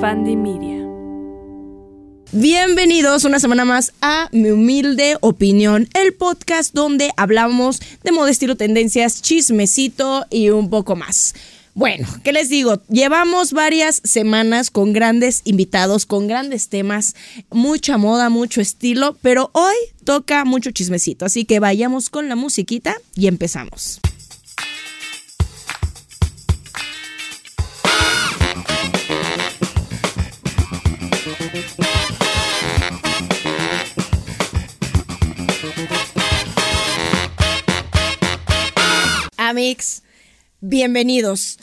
Fandy Media. Bienvenidos una semana más a Mi Humilde Opinión, el podcast donde hablamos de moda, estilo, tendencias, chismecito y un poco más. Bueno, ¿qué les digo? Llevamos varias semanas con grandes invitados, con grandes temas, mucha moda, mucho estilo, pero hoy toca mucho chismecito, así que vayamos con la musiquita y empezamos. Amix, bienvenidos.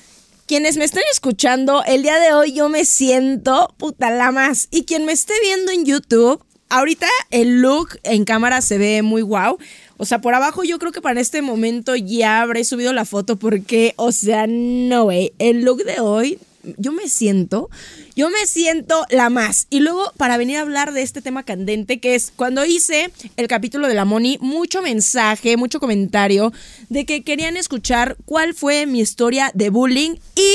Quienes me estén escuchando, el día de hoy yo me siento puta la más. Y quien me esté viendo en YouTube, ahorita el look en cámara se ve muy guau. O sea, por abajo yo creo que para este momento ya habré subido la foto porque, o sea, no, güey, el look de hoy yo me siento, yo me siento la más. Y luego para venir a hablar de este tema candente, que es cuando hice el capítulo de la Moni, mucho mensaje, mucho comentario de que querían escuchar cuál fue mi historia de bullying y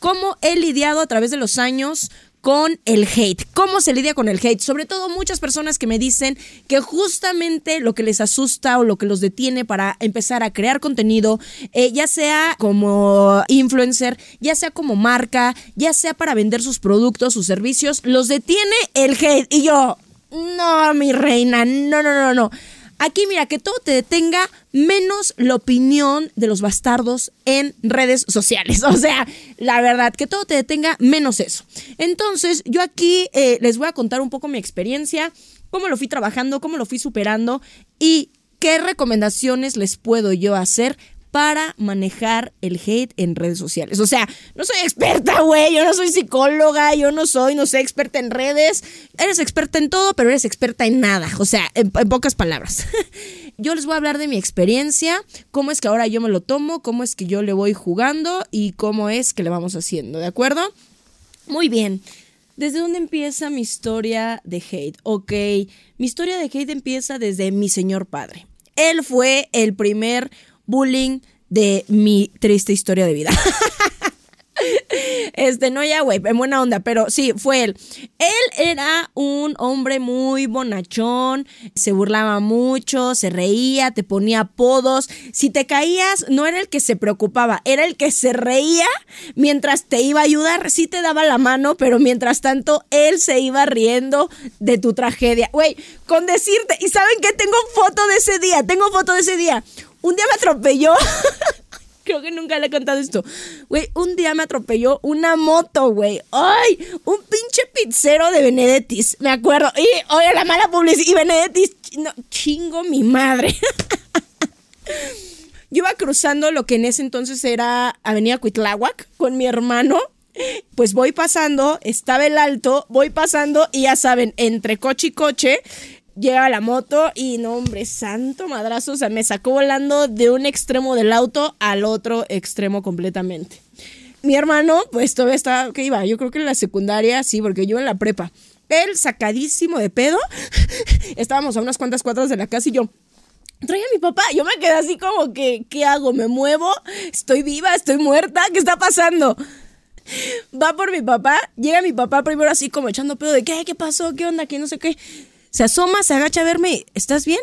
cómo he lidiado a través de los años con el hate. ¿Cómo se lidia con el hate? Sobre todo muchas personas que me dicen que justamente lo que les asusta o lo que los detiene para empezar a crear contenido, eh, ya sea como influencer, ya sea como marca, ya sea para vender sus productos, sus servicios, los detiene el hate. Y yo, no, mi reina, no, no, no, no. Aquí mira, que todo te detenga menos la opinión de los bastardos en redes sociales. O sea, la verdad, que todo te detenga menos eso. Entonces, yo aquí eh, les voy a contar un poco mi experiencia, cómo lo fui trabajando, cómo lo fui superando y qué recomendaciones les puedo yo hacer para manejar el hate en redes sociales. O sea, no soy experta, güey, yo no soy psicóloga, yo no soy, no sé, experta en redes. Eres experta en todo, pero eres experta en nada. O sea, en, en pocas palabras. yo les voy a hablar de mi experiencia, cómo es que ahora yo me lo tomo, cómo es que yo le voy jugando y cómo es que le vamos haciendo, ¿de acuerdo? Muy bien. ¿Desde dónde empieza mi historia de hate? Ok, mi historia de hate empieza desde mi señor padre. Él fue el primer bullying de mi triste historia de vida. Este, no ya, güey, en buena onda, pero sí, fue él. Él era un hombre muy bonachón, se burlaba mucho, se reía, te ponía apodos. Si te caías, no era el que se preocupaba, era el que se reía mientras te iba a ayudar. Sí te daba la mano, pero mientras tanto, él se iba riendo de tu tragedia. Güey, con decirte, ¿y saben qué? Tengo foto de ese día, tengo foto de ese día. Un día me atropelló. Creo que nunca le he contado esto. Güey, un día me atropelló una moto, güey. ¡Ay! Un pinche pizzero de Benedettis. Me acuerdo. Y, oye, la mala publicidad. Y Benedettis, no, chingo mi madre. Yo iba cruzando lo que en ese entonces era Avenida Cuitláhuac con mi hermano. Pues voy pasando, estaba el alto, voy pasando y ya saben, entre coche y coche llega la moto y no, hombre, santo madrazo, o sea, me sacó volando de un extremo del auto al otro extremo completamente. Mi hermano, pues todavía estaba, ¿qué iba? Yo creo que en la secundaria, sí, porque yo en la prepa. Él sacadísimo de pedo, estábamos a unas cuantas cuadras de la casa y yo, trae a mi papá. Yo me quedé así como que, ¿qué hago? ¿Me muevo? ¿Estoy viva? ¿Estoy muerta? ¿Qué está pasando? Va por mi papá, llega mi papá primero así como echando pedo de, ¿qué? ¿Qué pasó? ¿Qué onda? ¿Qué no sé qué? Se asoma, se agacha a verme. ¿Estás bien?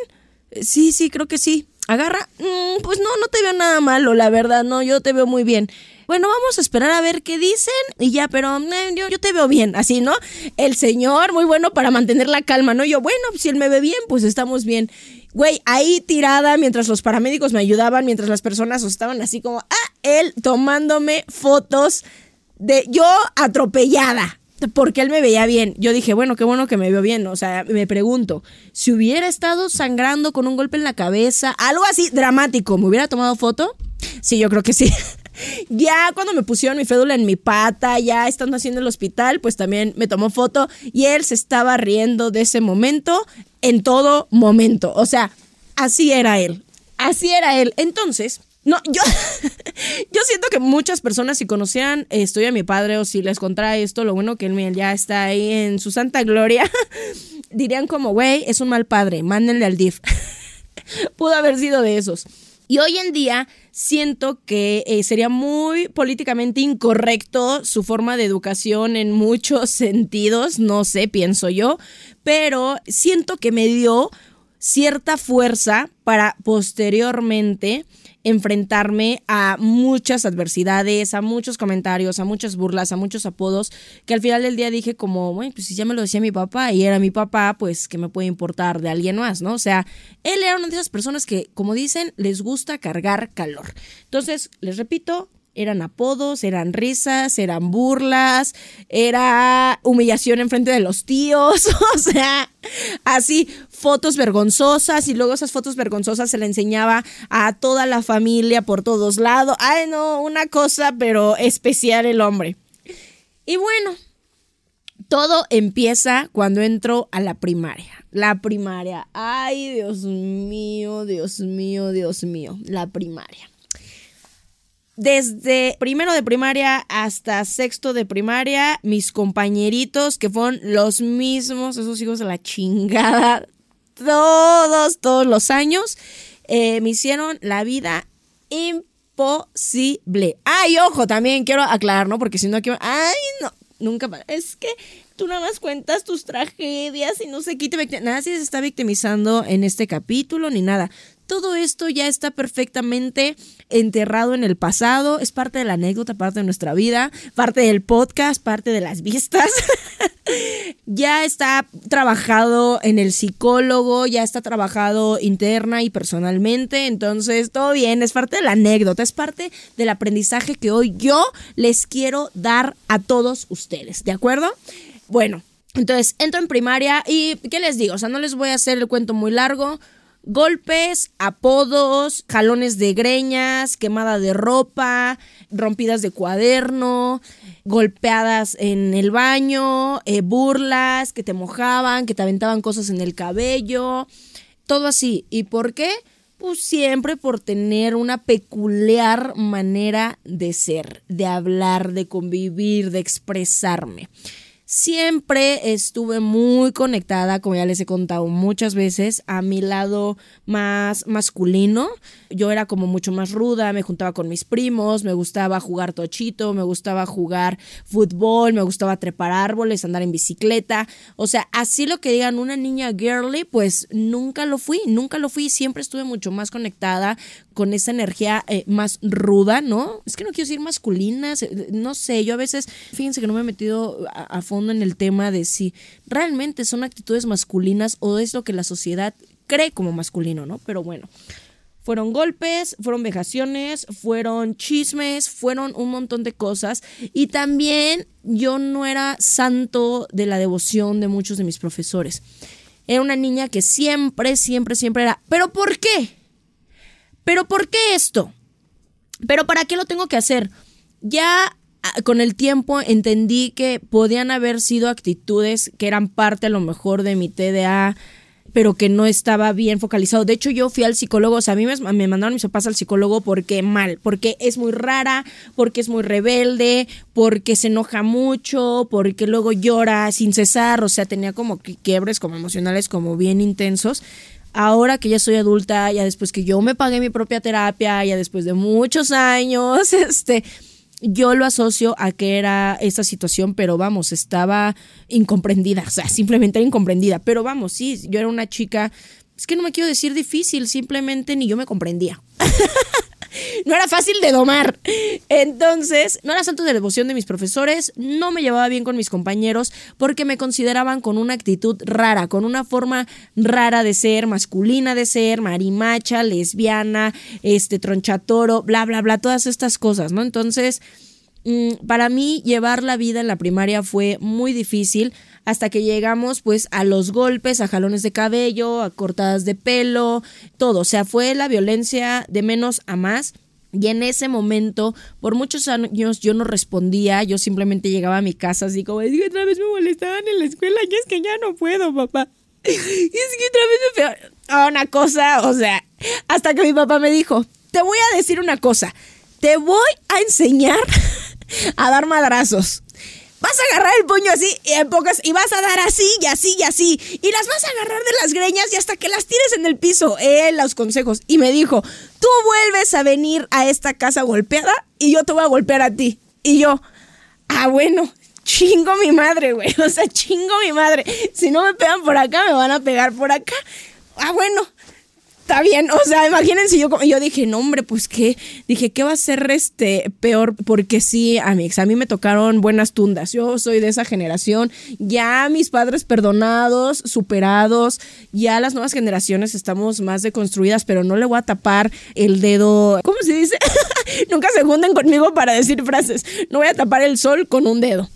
Sí, sí, creo que sí. Agarra. Mm, pues no, no te veo nada malo, la verdad. No, yo te veo muy bien. Bueno, vamos a esperar a ver qué dicen y ya, pero eh, yo, yo, te veo bien, así, ¿no? El señor, muy bueno para mantener la calma, ¿no? Yo, bueno, si él me ve bien, pues estamos bien. Güey, ahí tirada mientras los paramédicos me ayudaban, mientras las personas estaban así como, ah, él tomándome fotos de yo atropellada porque él me veía bien. Yo dije, bueno, qué bueno que me veo bien. O sea, me pregunto, si hubiera estado sangrando con un golpe en la cabeza, algo así dramático, ¿me hubiera tomado foto? Sí, yo creo que sí. ya cuando me pusieron mi fédula en mi pata, ya estando haciendo el hospital, pues también me tomó foto y él se estaba riendo de ese momento en todo momento. O sea, así era él. Así era él. Entonces, no, yo, yo siento que muchas personas si conocieran estoy a mi padre o si les contara esto, lo bueno que él ya está ahí en su santa gloria, dirían como, güey, es un mal padre, mándenle al DIF. Pudo haber sido de esos. Y hoy en día siento que eh, sería muy políticamente incorrecto su forma de educación en muchos sentidos, no sé, pienso yo, pero siento que me dio cierta fuerza para posteriormente enfrentarme a muchas adversidades, a muchos comentarios, a muchas burlas, a muchos apodos, que al final del día dije como, bueno, pues si ya me lo decía mi papá y era mi papá, pues que me puede importar de alguien más, ¿no? O sea, él era una de esas personas que, como dicen, les gusta cargar calor. Entonces, les repito, eran apodos, eran risas, eran burlas, era humillación en frente de los tíos, o sea, así fotos vergonzosas y luego esas fotos vergonzosas se le enseñaba a toda la familia por todos lados. Ay, no, una cosa, pero especial el hombre. Y bueno, todo empieza cuando entro a la primaria. La primaria. Ay, Dios mío, Dios mío, Dios mío, la primaria desde primero de primaria hasta sexto de primaria, mis compañeritos, que fueron los mismos, esos hijos de la chingada, todos, todos los años, eh, me hicieron la vida imposible. Ay, ojo, también quiero aclarar, ¿no? Porque si no, aquí... Ay, no, nunca... Es que tú nada más cuentas tus tragedias y no sé qué te... Nadie se está victimizando en este capítulo ni nada todo esto ya está perfectamente enterrado en el pasado, es parte de la anécdota, parte de nuestra vida, parte del podcast, parte de las vistas. ya está trabajado en el psicólogo, ya está trabajado interna y personalmente, entonces todo bien, es parte de la anécdota, es parte del aprendizaje que hoy yo les quiero dar a todos ustedes, ¿de acuerdo? Bueno, entonces entro en primaria y ¿qué les digo? O sea, no les voy a hacer el cuento muy largo Golpes, apodos, jalones de greñas, quemada de ropa, rompidas de cuaderno, golpeadas en el baño, eh, burlas que te mojaban, que te aventaban cosas en el cabello, todo así. ¿Y por qué? Pues siempre por tener una peculiar manera de ser, de hablar, de convivir, de expresarme. Siempre estuve muy conectada, como ya les he contado muchas veces, a mi lado más masculino. Yo era como mucho más ruda, me juntaba con mis primos, me gustaba jugar tochito, me gustaba jugar fútbol, me gustaba trepar árboles, andar en bicicleta. O sea, así lo que digan una niña girly, pues nunca lo fui, nunca lo fui. Siempre estuve mucho más conectada con esa energía eh, más ruda, ¿no? Es que no quiero decir masculinas, eh, no sé, yo a veces, fíjense que no me he metido a fondo en el tema de si realmente son actitudes masculinas o es lo que la sociedad cree como masculino, ¿no? Pero bueno, fueron golpes, fueron vejaciones, fueron chismes, fueron un montón de cosas. Y también yo no era santo de la devoción de muchos de mis profesores. Era una niña que siempre, siempre, siempre era, ¿pero por qué? ¿Pero por qué esto? ¿Pero para qué lo tengo que hacer? Ya Ah, con el tiempo entendí que podían haber sido actitudes que eran parte a lo mejor de mi TDA, pero que no estaba bien focalizado. De hecho, yo fui al psicólogo, o sea, a mí me, me, mandaron mis papás al psicólogo porque mal, porque es muy rara, porque es muy rebelde, porque se enoja mucho, porque luego llora sin cesar, o sea, tenía como quiebres como emocionales como bien intensos. Ahora que ya soy adulta, ya después que yo me pagué mi propia terapia, ya después de muchos años, este, yo lo asocio a que era esta situación, pero vamos, estaba incomprendida, o sea, simplemente era incomprendida. Pero vamos, sí, yo era una chica, es que no me quiero decir difícil, simplemente ni yo me comprendía. no era fácil de domar. Entonces, no era santo de devoción de mis profesores, no me llevaba bien con mis compañeros porque me consideraban con una actitud rara, con una forma rara de ser, masculina de ser, marimacha, lesbiana, este tronchatoro, bla, bla, bla, todas estas cosas, ¿no? Entonces, para mí llevar la vida en la primaria fue muy difícil hasta que llegamos pues a los golpes, a jalones de cabello, a cortadas de pelo, todo, o sea, fue la violencia de menos a más. Y en ese momento, por muchos años yo no respondía, yo simplemente llegaba a mi casa así como, es que otra vez me molestaban en la escuela. Y es que ya no puedo, papá. Y es que otra vez me ah, Una cosa, o sea, hasta que mi papá me dijo, te voy a decir una cosa, te voy a enseñar a dar madrazos. vas a agarrar el puño así y en pocas y vas a dar así y así y así y las vas a agarrar de las greñas y hasta que las tires en el piso. Él los consejos y me dijo, "Tú vuelves a venir a esta casa golpeada y yo te voy a golpear a ti." Y yo, "Ah, bueno." Chingo mi madre, güey. O sea, chingo mi madre. Si no me pegan por acá, me van a pegar por acá. Ah, bueno está bien. O sea, imagínense, yo, yo dije, no, hombre, pues qué. Dije, ¿qué va a ser este peor? Porque sí, amigos, a mí me tocaron buenas tundas. Yo soy de esa generación. Ya mis padres perdonados, superados. Ya las nuevas generaciones estamos más deconstruidas, pero no le voy a tapar el dedo. ¿Cómo se dice? Nunca se junten conmigo para decir frases. No voy a tapar el sol con un dedo.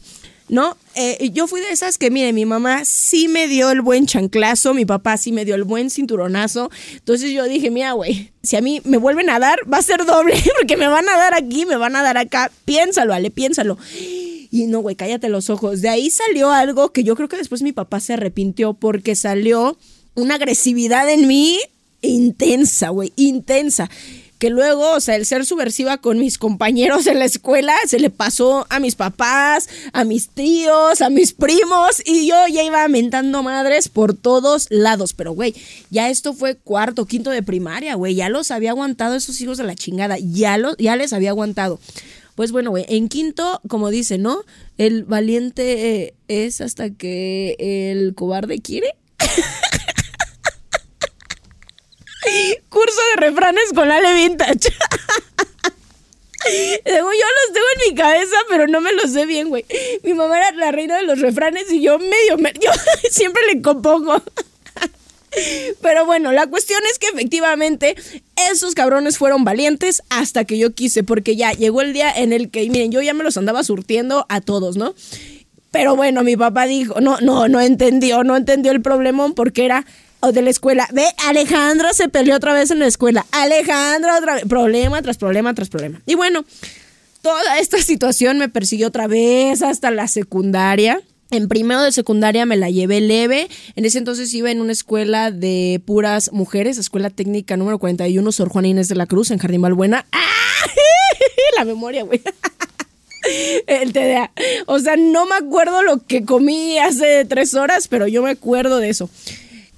¿No? Eh, yo fui de esas que, mire, mi mamá sí me dio el buen chanclazo, mi papá sí me dio el buen cinturonazo. Entonces yo dije, mira, güey, si a mí me vuelven a dar, va a ser doble, porque me van a dar aquí, me van a dar acá. Piénsalo, Ale, piénsalo. Y no, güey, cállate los ojos. De ahí salió algo que yo creo que después mi papá se arrepintió porque salió una agresividad en mí intensa, güey, intensa luego, o sea, el ser subversiva con mis compañeros en la escuela se le pasó a mis papás, a mis tíos, a mis primos y yo ya iba mentando madres por todos lados. Pero, güey, ya esto fue cuarto, quinto de primaria, güey, ya los había aguantado esos hijos de la chingada, ya, los, ya les había aguantado. Pues bueno, güey, en quinto, como dice, ¿no? El valiente eh, es hasta que el cobarde quiere. Curso de refranes con Ale Vintage. yo los tengo en mi cabeza, pero no me los sé bien, güey. Mi mamá era la reina de los refranes y yo medio, yo siempre le compongo. Pero bueno, la cuestión es que efectivamente esos cabrones fueron valientes hasta que yo quise, porque ya llegó el día en el que, miren, yo ya me los andaba surtiendo a todos, ¿no? Pero bueno, mi papá dijo, no, no, no entendió, no entendió el problemón porque era de la escuela. Ve, Alejandra se peleó otra vez en la escuela. Alejandra otra vez. Problema tras problema tras problema. Y bueno, toda esta situación me persiguió otra vez hasta la secundaria. En primero de secundaria me la llevé leve. En ese entonces iba en una escuela de puras mujeres, escuela técnica número 41, Sor Juana Inés de la Cruz, en Jardín Balbuena. ¡Ah! La memoria, güey. El TDA. O sea, no me acuerdo lo que comí hace tres horas, pero yo me acuerdo de eso.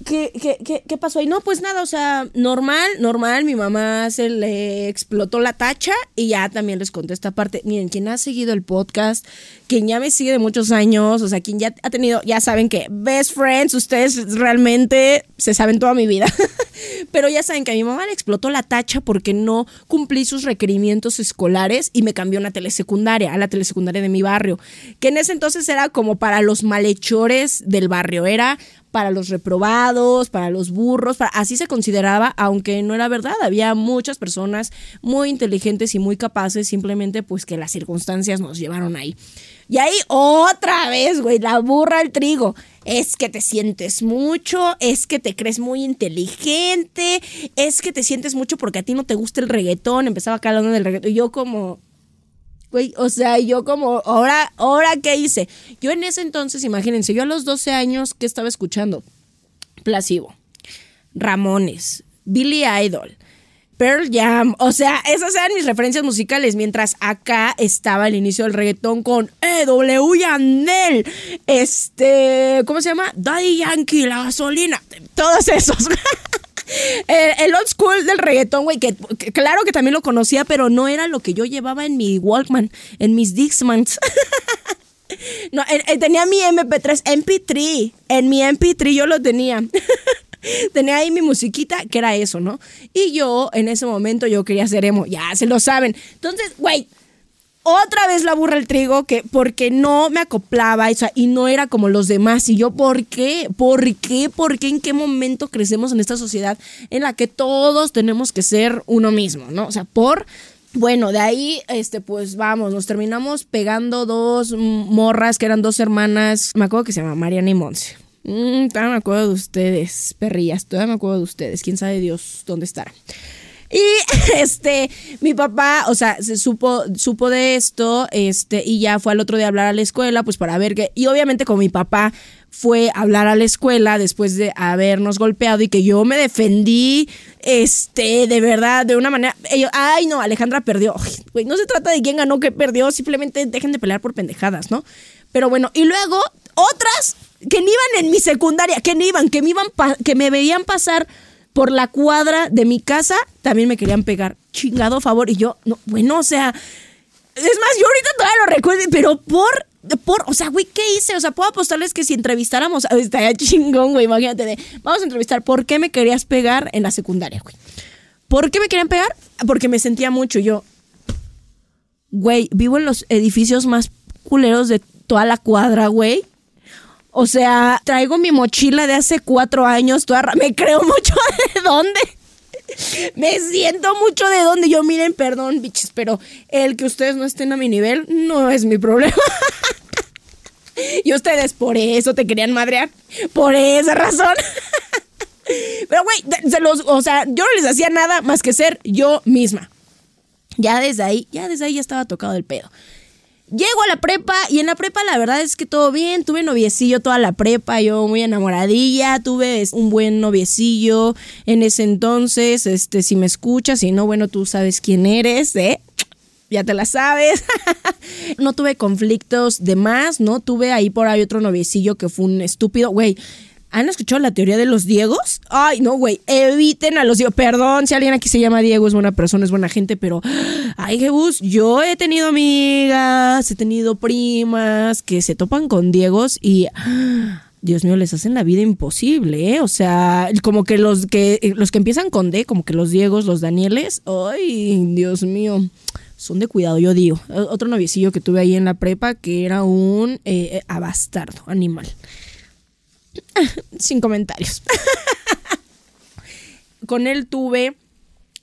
¿Qué, qué, qué, pasó ahí? No, pues nada, o sea, normal, normal, mi mamá se le explotó la tacha y ya también les conté esta parte. Miren, quien ha seguido el podcast, quien ya me sigue de muchos años, o sea, quien ya ha tenido, ya saben que best friends, ustedes realmente se saben toda mi vida. Pero ya saben que a mi mamá le explotó la tacha porque no cumplí sus requerimientos escolares y me cambió a una telesecundaria, a la telesecundaria de mi barrio, que en ese entonces era como para los malhechores del barrio, era para los reprobados, para los burros, así se consideraba, aunque no era verdad, había muchas personas muy inteligentes y muy capaces, simplemente pues que las circunstancias nos llevaron ahí. Y ahí otra vez, güey, la burra al trigo. Es que te sientes mucho, es que te crees muy inteligente, es que te sientes mucho porque a ti no te gusta el reggaetón. Empezaba acá hablando del reggaetón. Y yo como, Güey, o sea, yo como, ahora, ahora, ¿qué hice? Yo en ese entonces, imagínense, yo a los 12 años, ¿qué estaba escuchando? Placebo, Ramones, Billy Idol, Pearl Jam, o sea, esas eran mis referencias musicales, mientras acá estaba el inicio del reggaetón con E.W. Yandel, este, ¿cómo se llama? Daddy Yankee, la gasolina, todos esos. el, old school del reggaetón, güey, que, claro que también lo conocía, pero no era lo que yo llevaba en mi Walkman, en mis Dixmans. no, tenía mi MP3, MP3, en mi MP3 yo lo tenía. tenía ahí mi musiquita, que era eso, ¿no? Y yo, en ese momento, yo quería ser emo, ya se lo saben. Entonces, güey, otra vez la burra el trigo que porque no me acoplaba y no era como los demás. Y yo por qué por qué por qué en qué momento crecemos en esta sociedad en la que todos tenemos que ser uno mismo no o sea por bueno, de ahí, este, pues vamos, nos terminamos pegando dos morras que eran dos hermanas, me acuerdo que se llama Mariana y Monse. Mm, todavía me acuerdo de ustedes, perrillas, todavía me acuerdo de ustedes, quién sabe Dios dónde estará. Y este, mi papá, o sea, se supo, supo de esto, este, y ya fue al otro día a hablar a la escuela, pues para ver que, y obviamente como mi papá fue a hablar a la escuela después de habernos golpeado y que yo me defendí, este, de verdad, de una manera, ellos, ay no, Alejandra perdió, no se trata de quién ganó, qué perdió, simplemente dejen de pelear por pendejadas, ¿no? Pero bueno, y luego otras que ni iban en mi secundaria, que ni iban, que me iban que me veían pasar por la cuadra de mi casa, también me querían pegar. Chingado favor. Y yo, no, bueno, o sea, es más, yo ahorita todavía lo recuerdo, pero por por, o sea, güey, ¿qué hice? O sea, puedo apostarles que si entrevistáramos, estaría chingón, güey, imagínate, de, vamos a entrevistar, ¿por qué me querías pegar en la secundaria, güey? ¿Por qué me querían pegar? Porque me sentía mucho, yo, güey, vivo en los edificios más culeros de toda la cuadra, güey. O sea, traigo mi mochila de hace cuatro años, toda, me creo mucho de dónde. Me siento mucho de dónde. Yo, miren, perdón, biches, pero el que ustedes no estén a mi nivel no es mi problema. Y ustedes por eso te querían madrear. Por esa razón. Pero, güey, se los, o sea, yo no les hacía nada más que ser yo misma. Ya desde ahí, ya desde ahí ya estaba tocado el pedo. Llego a la prepa y en la prepa la verdad es que todo bien, tuve noviecillo toda la prepa, yo muy enamoradilla, tuve un buen noviecillo en ese entonces, este, si me escuchas, si no, bueno, tú sabes quién eres, ¿eh? ya te la sabes. no tuve conflictos de más, ¿no? Tuve ahí por ahí otro noviecillo que fue un estúpido, güey. ¿Han escuchado la teoría de los Diegos? Ay, no, güey, eviten a los Diegos. Perdón si alguien aquí se llama Diego, es buena persona, es buena gente, pero, ay, Jesús, yo he tenido amigas, he tenido primas que se topan con Diegos y... Dios mío, les hacen la vida imposible, ¿eh? O sea, como que los que los que empiezan con D, como que los Diegos, los Danieles, ay, Dios mío son de cuidado, yo digo. Otro noviecillo que tuve ahí en la prepa que era un eh, eh, abastardo, animal. Sin comentarios. Con él tuve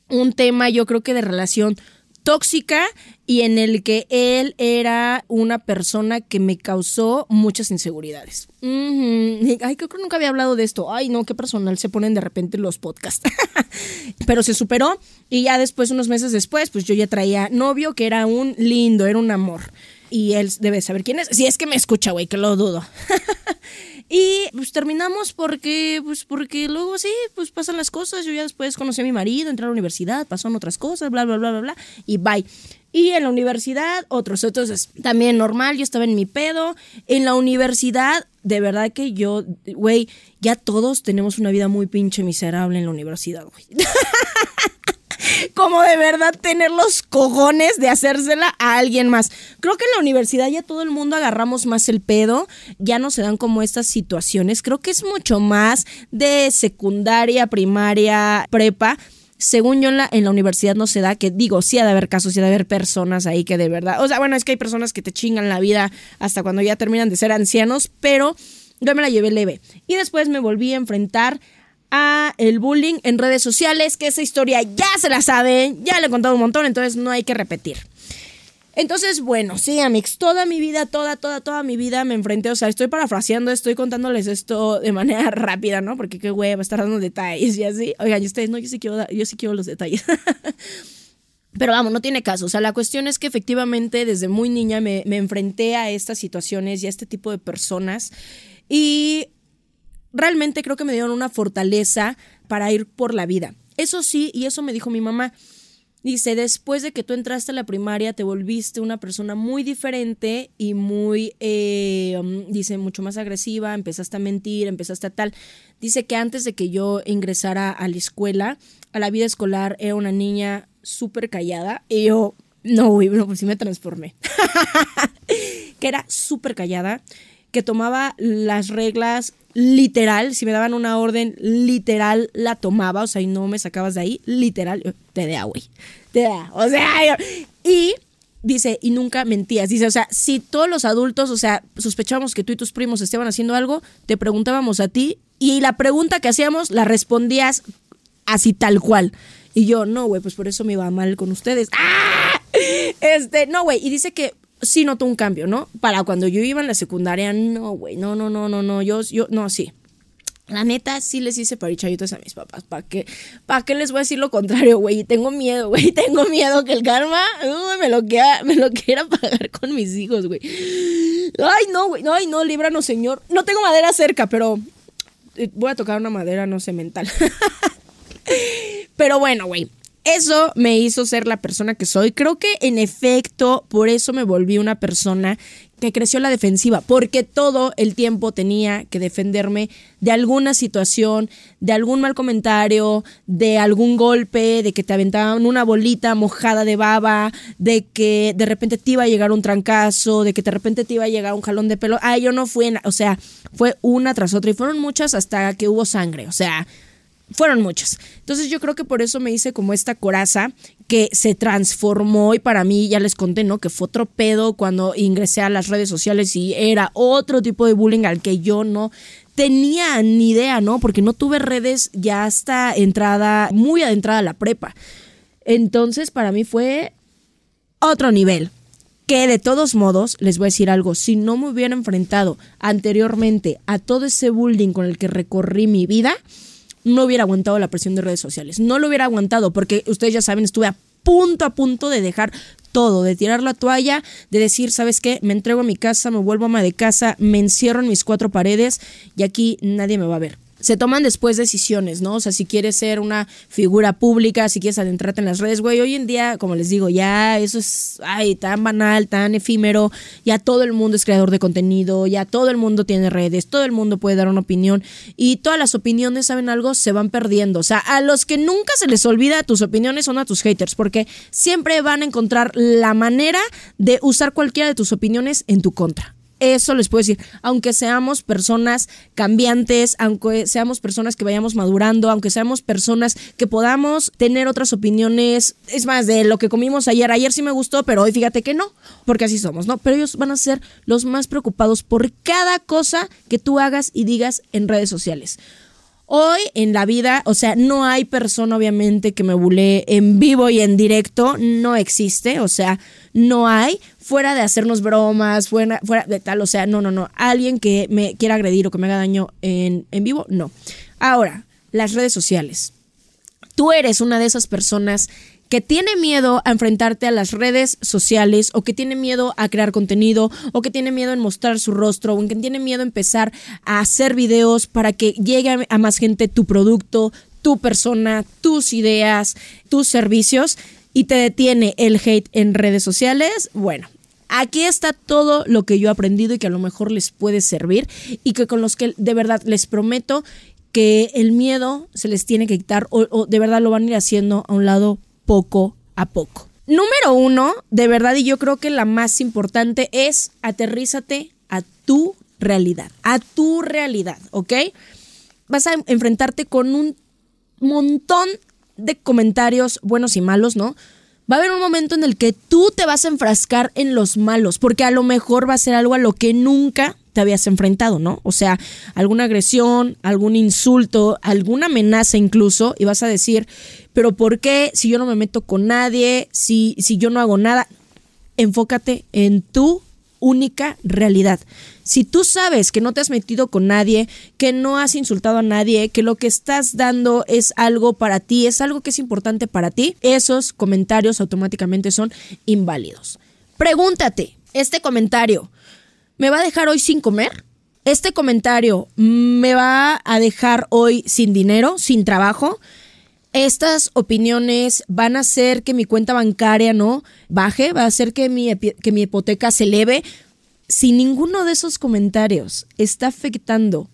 un tema, yo creo que de relación tóxica y en el que él era una persona que me causó muchas inseguridades. Ay, creo que nunca había hablado de esto. Ay, no, qué personal se ponen de repente los podcasts. Pero se superó y ya después, unos meses después, pues yo ya traía novio que era un lindo, era un amor. Y él debe saber quién es. Si es que me escucha, güey, que lo dudo. Y pues terminamos porque, pues porque luego sí, pues pasan las cosas. Yo ya después conocí a mi marido, entré a la universidad, pasaron otras cosas, bla, bla, bla, bla, bla, y bye. Y en la universidad, otros. Entonces, también normal, yo estaba en mi pedo. En la universidad, de verdad que yo, güey, ya todos tenemos una vida muy pinche miserable en la universidad, güey. como de verdad tener los cojones de hacérsela a alguien más. Creo que en la universidad ya todo el mundo agarramos más el pedo, ya no se dan como estas situaciones. Creo que es mucho más de secundaria, primaria, prepa según yo en la, universidad no se da, que digo, sí ha de haber casos, sí ha de haber personas ahí que de verdad, o sea, bueno, es que hay personas que te chingan la vida hasta cuando ya terminan de ser ancianos, pero yo me la llevé leve. Y después me volví a enfrentar el bullying en redes sociales, que esa historia ya se la saben, ya le he contado un montón, entonces no hay que repetir. Entonces, bueno, sí, Amix, toda mi vida, toda, toda, toda mi vida me enfrenté, o sea, estoy parafraseando, estoy contándoles esto de manera rápida, ¿no? Porque qué güey, va a estar dando detalles y así. Oigan, y ustedes, no, yo sí quiero, yo sí quiero los detalles. Pero vamos, no tiene caso. O sea, la cuestión es que efectivamente desde muy niña me, me enfrenté a estas situaciones y a este tipo de personas. Y realmente creo que me dieron una fortaleza para ir por la vida. Eso sí, y eso me dijo mi mamá. Dice, después de que tú entraste a la primaria, te volviste una persona muy diferente y muy, eh, um, dice, mucho más agresiva, empezaste a mentir, empezaste a tal. Dice que antes de que yo ingresara a la escuela, a la vida escolar, era una niña súper callada. Y yo, no, güey, no, pues me transformé. que era súper callada, que tomaba las reglas literal, si me daban una orden, literal la tomaba, o sea, y no me sacabas de ahí, literal, te da, güey, te da, o sea, y dice, y nunca mentías, dice, o sea, si todos los adultos, o sea, sospechábamos que tú y tus primos estaban haciendo algo, te preguntábamos a ti, y la pregunta que hacíamos la respondías así tal cual. Y yo, no, güey, pues por eso me iba mal con ustedes. ¡Ah! Este, no, güey, y dice que sí notó un cambio, ¿no? Para cuando yo iba en la secundaria, no, güey, no, no, no, no, no, yo, yo, no, sí. La neta, sí les hice parichayitos a mis papás. ¿Para qué? ¿Para qué les voy a decir lo contrario, güey? Tengo miedo, güey. Tengo miedo que el karma me, lo quiera, me lo quiera pagar con mis hijos, güey. Ay, no, güey. Ay, no, líbranos, señor. No tengo madera cerca, pero eh, voy a tocar una madera, no sé, mental. pero bueno, güey Eso me hizo ser la persona que soy. Creo que en efecto, por eso me volví una persona que creció la defensiva, porque todo el tiempo tenía que defenderme de alguna situación, de algún mal comentario, de algún golpe, de que te aventaban una bolita mojada de baba, de que de repente te iba a llegar un trancazo, de que de repente te iba a llegar un jalón de pelo. Ay, yo no fui, en, o sea, fue una tras otra y fueron muchas hasta que hubo sangre, o sea, fueron muchas. Entonces yo creo que por eso me hice como esta coraza que se transformó y para mí ya les conté, ¿no? Que fue otro pedo cuando ingresé a las redes sociales y era otro tipo de bullying al que yo no tenía ni idea, ¿no? Porque no tuve redes ya hasta entrada, muy adentrada a la prepa. Entonces para mí fue otro nivel. Que de todos modos, les voy a decir algo, si no me hubiera enfrentado anteriormente a todo ese bullying con el que recorrí mi vida, no hubiera aguantado la presión de redes sociales. No lo hubiera aguantado porque ustedes ya saben, estuve a punto a punto de dejar todo, de tirar la toalla, de decir, ¿sabes qué? Me entrego a mi casa, me vuelvo ama de casa, me encierro en mis cuatro paredes y aquí nadie me va a ver se toman después decisiones, ¿no? O sea, si quieres ser una figura pública, si quieres adentrarte en las redes, güey, hoy en día, como les digo, ya eso es, ay, tan banal, tan efímero, ya todo el mundo es creador de contenido, ya todo el mundo tiene redes, todo el mundo puede dar una opinión y todas las opiniones, ¿saben algo? Se van perdiendo. O sea, a los que nunca se les olvida tus opiniones son a tus haters, porque siempre van a encontrar la manera de usar cualquiera de tus opiniones en tu contra. Eso les puedo decir, aunque seamos personas cambiantes, aunque seamos personas que vayamos madurando, aunque seamos personas que podamos tener otras opiniones, es más, de lo que comimos ayer, ayer sí me gustó, pero hoy fíjate que no, porque así somos, ¿no? Pero ellos van a ser los más preocupados por cada cosa que tú hagas y digas en redes sociales. Hoy en la vida, o sea, no hay persona obviamente que me bulee en vivo y en directo, no existe, o sea, no hay, fuera de hacernos bromas, fuera, fuera de tal, o sea, no, no, no, alguien que me quiera agredir o que me haga daño en, en vivo, no. Ahora, las redes sociales. Tú eres una de esas personas que tiene miedo a enfrentarte a las redes sociales o que tiene miedo a crear contenido o que tiene miedo en mostrar su rostro o que tiene miedo a empezar a hacer videos para que llegue a más gente tu producto, tu persona, tus ideas, tus servicios y te detiene el hate en redes sociales, bueno, Aquí está todo lo que yo he aprendido y que a lo mejor les puede servir y que con los que de verdad les prometo que el miedo se les tiene que quitar o de verdad lo van a ir haciendo a un lado poco a poco. Número uno, de verdad, y yo creo que la más importante es aterrízate a tu realidad, a tu realidad, ¿ok? Vas a enfrentarte con un montón de comentarios buenos y malos, ¿no? Va a haber un momento en el que tú te vas a enfrascar en los malos, porque a lo mejor va a ser algo a lo que nunca te habías enfrentado, ¿no? O sea, alguna agresión, algún insulto, alguna amenaza incluso, y vas a decir, pero ¿por qué si yo no me meto con nadie, si, si yo no hago nada? Enfócate en tu única realidad. Si tú sabes que no te has metido con nadie, que no has insultado a nadie, que lo que estás dando es algo para ti, es algo que es importante para ti, esos comentarios automáticamente son inválidos. Pregúntate, este comentario, ¿me va a dejar hoy sin comer? ¿Este comentario me va a dejar hoy sin dinero, sin trabajo? estas opiniones van a hacer que mi cuenta bancaria no baje, va a hacer que mi, que mi hipoteca se eleve. Si ninguno de esos comentarios está afectando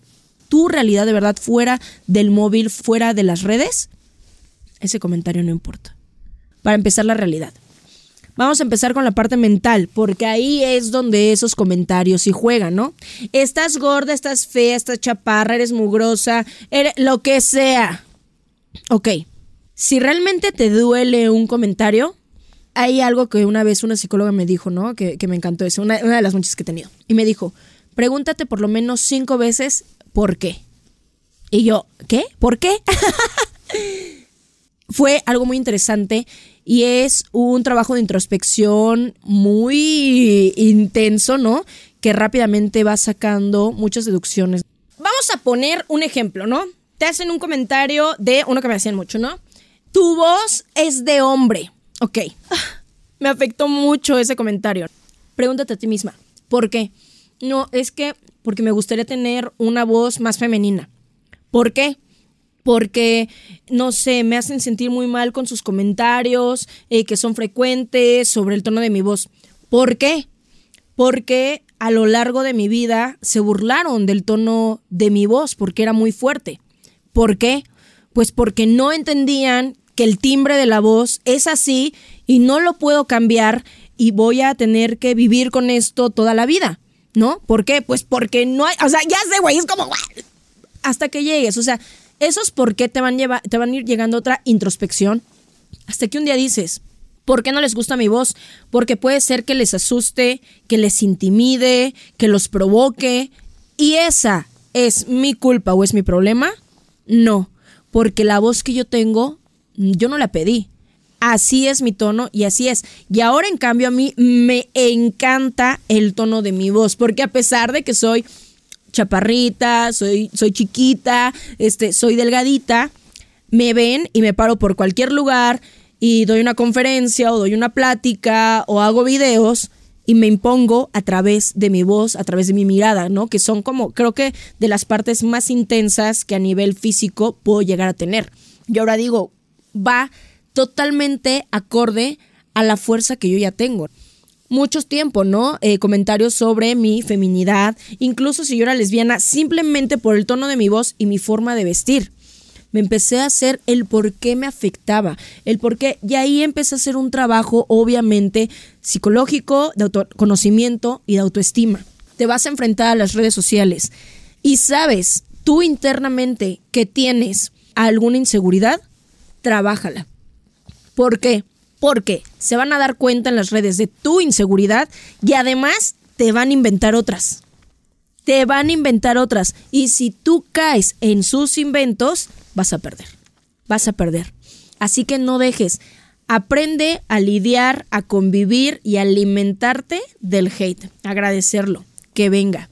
tu realidad de verdad fuera del móvil, fuera de las redes, ese comentario no importa. Para empezar la realidad. Vamos a empezar con la parte mental, porque ahí es donde esos comentarios sí juegan, ¿no? Estás gorda, estás fea, estás chaparra, eres mugrosa, eres lo que sea. Ok, si realmente te duele un comentario, hay algo que una vez una psicóloga me dijo, ¿no? Que, me encantó eso, una, una de las muchas que he tenido. Y me dijo, pregúntate por lo menos cinco veces por qué. Y yo, ¿qué? ¿Por qué? Fue algo muy interesante y es un trabajo de introspección muy intenso, ¿no? Que rápidamente va sacando muchas deducciones. Vamos a poner un ejemplo, ¿no? Te hacen un comentario de uno que me hacían mucho, ¿no? Tu voz es de hombre. Ok. Me afectó mucho ese comentario. Pregúntate a ti misma, ¿por qué? No, es que porque me gustaría tener una voz más femenina. ¿Por qué? Porque, no sé, me hacen sentir muy mal con sus comentarios, eh, que son frecuentes sobre el tono de mi voz. ¿Por qué? Porque a lo largo de mi vida se burlaron del tono de mi voz, porque era muy fuerte. ¿Por qué? Pues porque no entendían que el timbre de la voz es así y no lo puedo cambiar y voy a tener que vivir con esto toda la vida, ¿no? ¿Por qué? Pues porque no hay, o sea, ya sé, güey, es como hasta que llegues, o sea, esos por qué te van, te van a ir llegando otra introspección hasta que un día dices, ¿por qué no les gusta mi voz? Porque puede ser que les asuste, que les intimide, que los provoque y esa es mi culpa o es mi problema? No, porque la voz que yo tengo yo no la pedí. Así es mi tono y así es. Y ahora en cambio a mí me encanta el tono de mi voz, porque a pesar de que soy chaparrita, soy, soy chiquita, este, soy delgadita, me ven y me paro por cualquier lugar y doy una conferencia o doy una plática o hago videos y me impongo a través de mi voz, a través de mi mirada, ¿no? Que son como, creo que de las partes más intensas que a nivel físico puedo llegar a tener. Yo ahora digo, va totalmente acorde a la fuerza que yo ya tengo. Muchos tiempo, ¿no? Eh, comentarios sobre mi feminidad, incluso si yo era lesbiana, simplemente por el tono de mi voz y mi forma de vestir. Me empecé a hacer el por qué me afectaba, el por qué, y ahí empecé a hacer un trabajo, obviamente, psicológico, de autoconocimiento y de autoestima. Te vas a enfrentar a las redes sociales y sabes tú internamente que tienes alguna inseguridad, trabájala. ¿Por qué? Porque se van a dar cuenta en las redes de tu inseguridad y además te van a inventar otras. Te van a inventar otras. Y si tú caes en sus inventos, vas a perder. Vas a perder. Así que no dejes. Aprende a lidiar, a convivir y a alimentarte del hate. Agradecerlo. Que venga.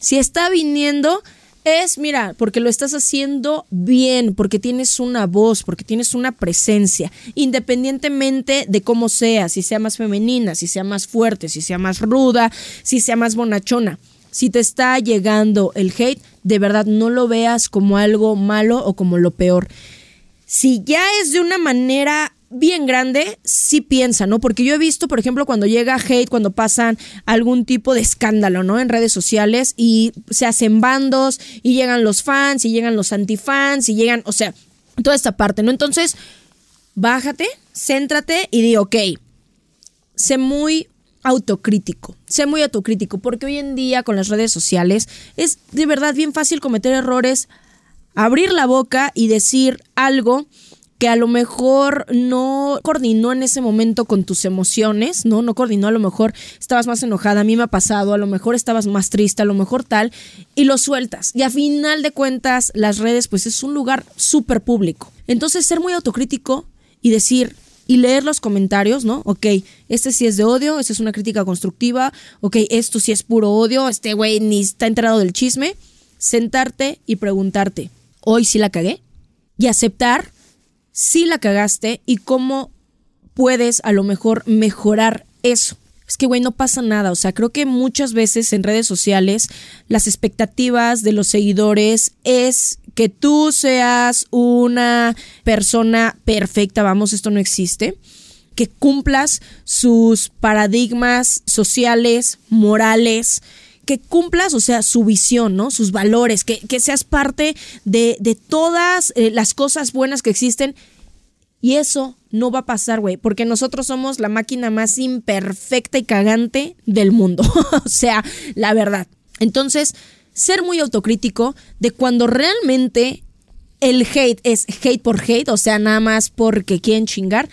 Si está viniendo, es, mira, porque lo estás haciendo bien, porque tienes una voz, porque tienes una presencia, independientemente de cómo sea, si sea más femenina, si sea más fuerte, si sea más ruda, si sea más bonachona. Si te está llegando el hate, de verdad no lo veas como algo malo o como lo peor. Si ya es de una manera bien grande, sí piensa, ¿no? Porque yo he visto, por ejemplo, cuando llega hate, cuando pasan algún tipo de escándalo, ¿no? En redes sociales y se hacen bandos y llegan los fans y llegan los antifans y llegan, o sea, toda esta parte, ¿no? Entonces, bájate, céntrate y di, ok, sé muy autocrítico, sé muy autocrítico, porque hoy en día con las redes sociales es de verdad bien fácil cometer errores, abrir la boca y decir algo que a lo mejor no coordinó en ese momento con tus emociones, ¿no? No coordinó, a lo mejor estabas más enojada, a mí me ha pasado, a lo mejor estabas más triste, a lo mejor tal, y lo sueltas. Y a final de cuentas, las redes, pues es un lugar súper público. Entonces, ser muy autocrítico y decir, y leer los comentarios, ¿no? Ok, este sí es de odio, esta es una crítica constructiva, ok, esto sí es puro odio, este güey ni está enterado del chisme. Sentarte y preguntarte, ¿hoy sí la cagué? Y aceptar si la cagaste y cómo puedes a lo mejor mejorar eso. Es que, güey, no pasa nada. O sea, creo que muchas veces en redes sociales las expectativas de los seguidores es que tú seas una persona perfecta. Vamos, esto no existe. Que cumplas sus paradigmas sociales, morales, que cumplas, o sea, su visión, ¿no? Sus valores, que, seas parte de, todas eh, las cosas buenas que existen. Y eso no va a pasar, güey, porque nosotros somos la máquina más imperfecta y cagante del mundo. o sea, la verdad. Entonces, ser muy autocrítico de cuando realmente el hate es hate por hate, o sea, nada más porque quieren chingar.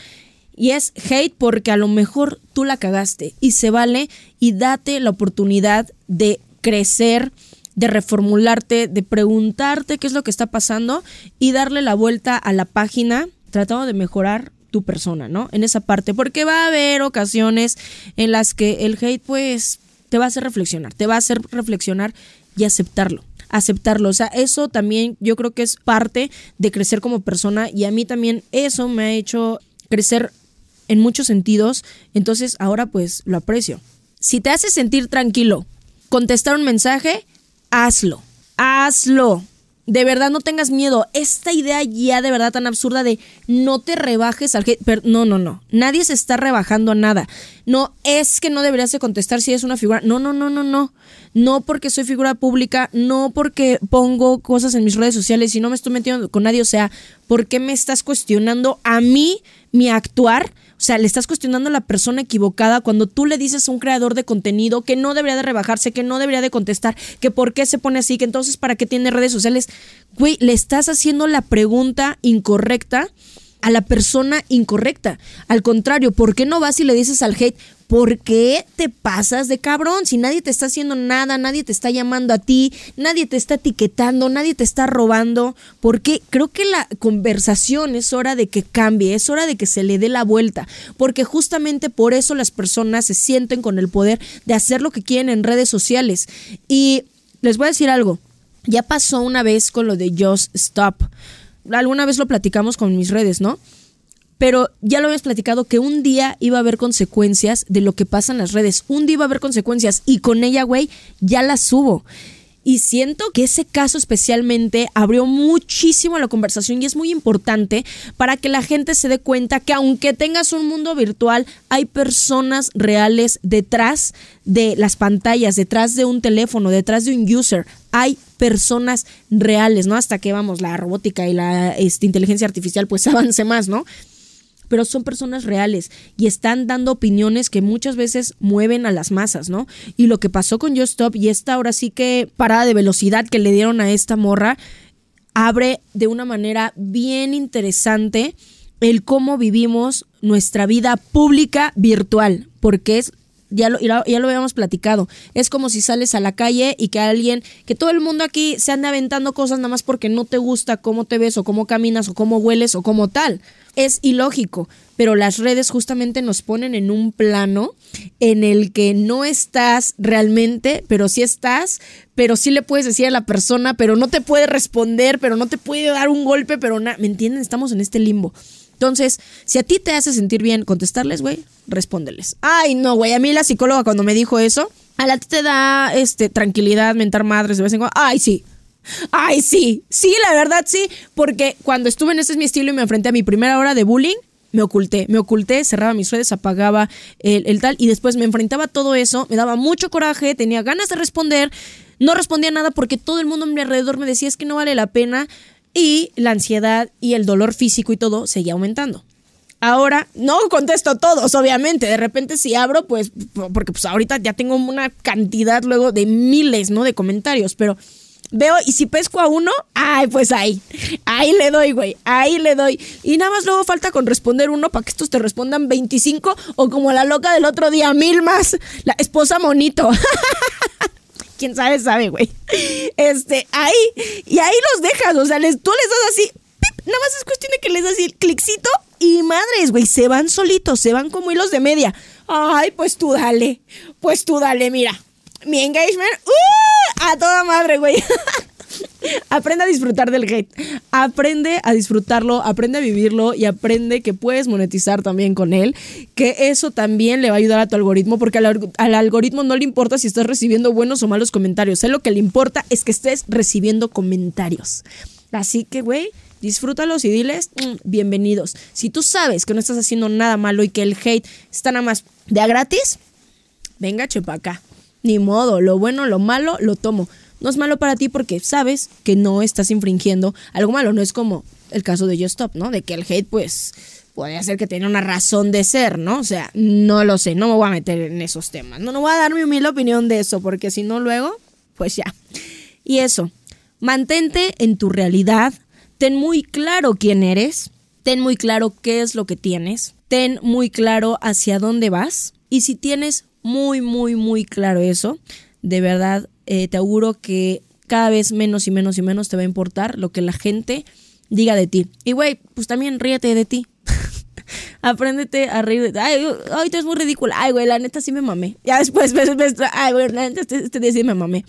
Y es hate porque a lo mejor tú la cagaste y se vale y date la oportunidad de crecer, de reformularte, de preguntarte qué es lo que está pasando y darle la vuelta a la página tratando de mejorar tu persona, ¿no? En esa parte, porque va a haber ocasiones en las que el hate pues te va a hacer reflexionar, te va a hacer reflexionar y aceptarlo aceptarlo. O sea, eso también yo creo que es parte de crecer como persona y a mí también eso me ha hecho crecer en muchos sentidos, entonces ahora pues lo aprecio. Si te hace sentir tranquilo contestar un mensaje, hazlo, hazlo. De verdad, no tengas miedo. Esta idea ya de verdad tan absurda de no te rebajes al. Pero no, no, no. Nadie se está rebajando a nada. No es que no deberías de contestar si es una figura. No, no, no, no, no. No porque soy figura pública, no porque pongo cosas en mis redes sociales y no me estoy metiendo con nadie. O sea, ¿por qué me estás cuestionando a mí mi actuar? O sea, le estás cuestionando a la persona equivocada cuando tú le dices a un creador de contenido que no debería de rebajarse, que no debería de contestar, que por qué se pone así, que entonces para qué tiene redes sociales. Güey, le estás haciendo la pregunta incorrecta a la persona incorrecta. Al contrario, ¿por qué no vas y le dices al hate, ¿por qué te pasas de cabrón? Si nadie te está haciendo nada, nadie te está llamando a ti, nadie te está etiquetando, nadie te está robando. Porque creo que la conversación es hora de que cambie, es hora de que se le dé la vuelta. Porque justamente por eso las personas se sienten con el poder de hacer lo que quieren en redes sociales. Y les voy a decir algo. Ya pasó una vez con lo de Just Stop alguna vez lo platicamos con mis redes, ¿no? Pero ya lo habíamos platicado que un día iba a haber consecuencias de lo que pasa en las redes. Un día iba a haber consecuencias y con ella, güey, ya las subo. Y siento que ese caso especialmente abrió muchísimo la conversación y es muy importante para que la gente se dé cuenta que aunque tengas un mundo virtual, hay personas reales detrás de las pantallas, detrás de un teléfono, detrás de un user. Hay personas reales, ¿no? Hasta que vamos, la robótica y la este, inteligencia artificial pues avance más, ¿no? Pero son personas reales y están dando opiniones que muchas veces mueven a las masas, ¿no? Y lo que pasó con Just Stop y esta ahora sí que parada de velocidad que le dieron a esta morra, abre de una manera bien interesante el cómo vivimos nuestra vida pública virtual, porque es ya lo, ya lo habíamos platicado. Es como si sales a la calle y que alguien, que todo el mundo aquí se ande aventando cosas nada más porque no te gusta cómo te ves o cómo caminas o cómo hueles o cómo tal. Es ilógico, pero las redes justamente nos ponen en un plano en el que no estás realmente, pero sí estás, pero sí le puedes decir a la persona, pero no te puede responder, pero no te puede dar un golpe, pero nada, ¿me entienden? Estamos en este limbo. Entonces, si a ti te hace sentir bien contestarles, güey, respóndeles. Ay, no, güey, a mí la psicóloga cuando me dijo eso, a la te da este tranquilidad mentar madres de vez en cuando. Ay, sí. Ay, sí. Sí, la verdad sí, porque cuando estuve en ese es mi estilo y me enfrenté a mi primera hora de bullying, me oculté, me oculté, cerraba mis redes, apagaba el, tal y después me enfrentaba a todo eso, me daba mucho coraje, tenía ganas de responder, no respondía nada porque todo el mundo a mi alrededor me decía es que no vale la pena, y la ansiedad y el dolor físico y todo seguía aumentando. Ahora, no contesto todos, obviamente. De repente si abro, pues, porque pues ahorita ya tengo una cantidad luego de miles, ¿no? De comentarios, pero veo y si pesco a uno, ay, pues ahí, ahí le doy, güey, ahí le doy. Y nada más luego falta con responder uno para que estos te respondan 25 o como la loca del otro día, mil más. La esposa monito. quién sabe, sabe, güey. Este, ahí, y ahí los dejas, o sea, les, tú les das así, nada más es cuestión de que les das el cliccito y madres, güey, se van solitos, se van como hilos de media. Ay, pues tú dale, pues tú dale, mira. Mi engagement, ¡uh! A toda madre, güey. aprende a disfrutar del hate. Aprende a disfrutarlo, aprende a vivirlo y aprende que puedes monetizar también con él. Que eso también le va a ayudar a tu algoritmo, porque al, algoritmo no le importa si estás recibiendo buenos o malos comentarios. Él lo que le importa es que estés recibiendo comentarios. Así que, güey, disfrútalos y diles mm, bienvenidos. Si tú sabes que no estás haciendo nada malo y que el hate está nada más de a gratis, venga, chepa acá. Ni modo, lo bueno, lo malo, lo tomo no es malo para ti porque sabes que no estás infringiendo algo malo. No es como el caso de Just Stop, ¿no? De que el hate, pues, puede ser que tenga una razón de ser, ¿no? O sea, no lo sé, no me voy a meter en esos temas. No, no voy a dar mi humilde opinión de eso, porque si no, luego, pues ya. Y eso, mantente en tu realidad, ten muy claro quién eres, ten muy claro qué es lo que tienes, ten muy claro hacia dónde vas. Y si tienes muy, muy, muy claro eso, de verdad eh, te auguro que cada vez menos y menos y menos te va a importar lo que la gente diga de ti. Y güey, pues también ríete de ti. Apréndete a reír. De, ay, ay, tú es muy ridícula. Ay, güey, la neta sí me mamé. Ya después ves, ves, ay, güey, la neta este, este sí me mamé.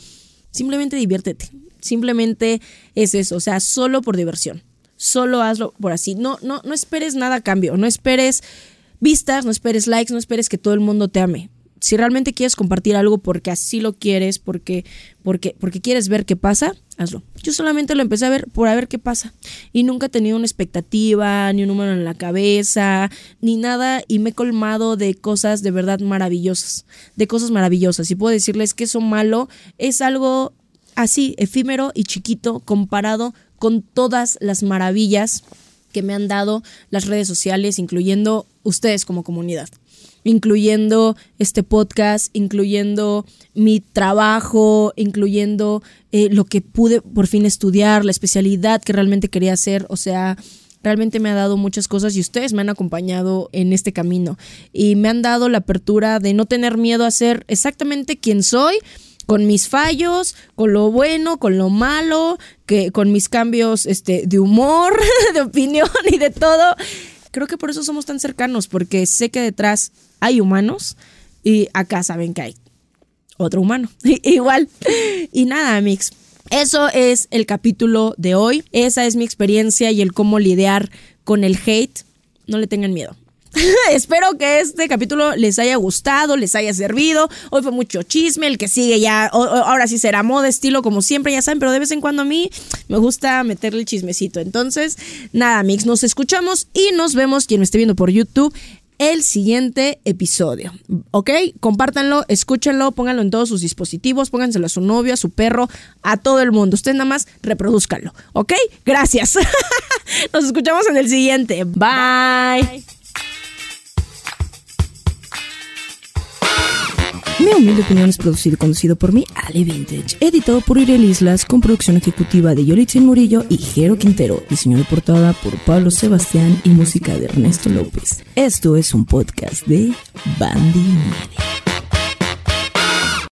Simplemente diviértete. Simplemente es eso, o sea, solo por diversión. Solo hazlo por así. No, no, no esperes nada a cambio. No esperes vistas, no esperes likes, no esperes que todo el mundo te ame si realmente quieres compartir algo porque así lo quieres, porque, porque, porque quieres ver qué pasa, hazlo. Yo solamente lo empecé a ver por ver qué pasa. Y nunca he tenido una expectativa, ni un número en la cabeza, ni nada. Y me he colmado de cosas de verdad maravillosas. De cosas maravillosas. Y puedo decirles que eso malo es algo así, efímero y chiquito, comparado con todas las maravillas que me han dado las redes sociales, incluyendo ustedes como comunidad incluyendo este podcast, incluyendo mi trabajo, incluyendo eh, lo que pude por fin estudiar, la especialidad que realmente quería hacer, o sea, realmente me ha dado muchas cosas y ustedes me han acompañado en este camino y me han dado la apertura de no tener miedo a ser exactamente quien soy con mis fallos, con lo bueno, con lo malo, que con mis cambios este de humor, de opinión y de todo. Creo que por eso somos tan cercanos porque sé que detrás hay humanos y acá saben que hay otro humano. Igual. Y nada, mix. Eso es el capítulo de hoy. Esa es mi experiencia y el cómo lidiar con el hate. No le tengan miedo. Espero que este capítulo les haya gustado, les haya servido. Hoy fue mucho chisme, el que sigue ya, ahora sí será moda, estilo, como siempre, ya saben, pero de vez en cuando a mí me gusta meterle el chismecito. Entonces, nada, mix, nos escuchamos y nos vemos quien me esté viendo por YouTube el siguiente episodio. ¿Ok? Compártanlo, escúchenlo, pónganlo en todos sus dispositivos, pónganselo a su novio, a su perro, a todo el mundo. Ustedes nada más reproduzcanlo. ¿Ok? Gracias. Nos escuchamos en el siguiente. Bye. Mi humilde opinión es producido y conducido por mí, Ale Vintage. Editado por Iriel Islas, con producción ejecutiva de Yolitzin Murillo y Jero Quintero. Diseño de portada por Pablo Sebastián y música de Ernesto López. Esto es un podcast de Bandy Media.